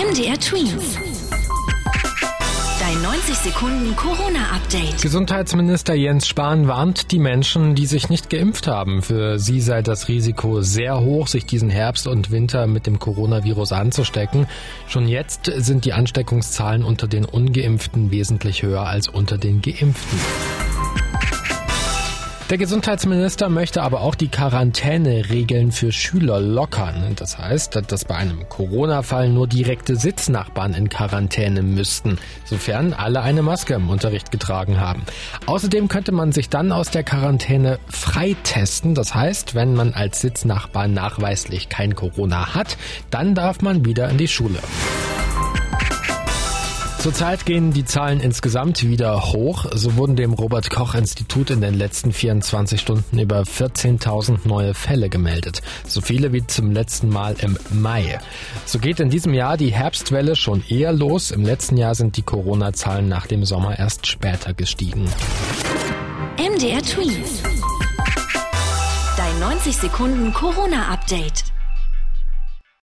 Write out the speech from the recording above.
MDR Twins. Dein 90 Sekunden Corona-Update. Gesundheitsminister Jens Spahn warnt die Menschen, die sich nicht geimpft haben. Für sie sei das Risiko sehr hoch, sich diesen Herbst und Winter mit dem Coronavirus anzustecken. Schon jetzt sind die Ansteckungszahlen unter den ungeimpften wesentlich höher als unter den geimpften. Der Gesundheitsminister möchte aber auch die Quarantäneregeln für Schüler lockern. Das heißt, dass bei einem Corona-Fall nur direkte Sitznachbarn in Quarantäne müssten, sofern alle eine Maske im Unterricht getragen haben. Außerdem könnte man sich dann aus der Quarantäne freitesten. Das heißt, wenn man als Sitznachbar nachweislich kein Corona hat, dann darf man wieder in die Schule. Zurzeit gehen die Zahlen insgesamt wieder hoch. So wurden dem Robert Koch Institut in den letzten 24 Stunden über 14.000 neue Fälle gemeldet. So viele wie zum letzten Mal im Mai. So geht in diesem Jahr die Herbstwelle schon eher los. Im letzten Jahr sind die Corona-Zahlen nach dem Sommer erst später gestiegen. MDR Tweets. Dein 90 Sekunden Corona-Update.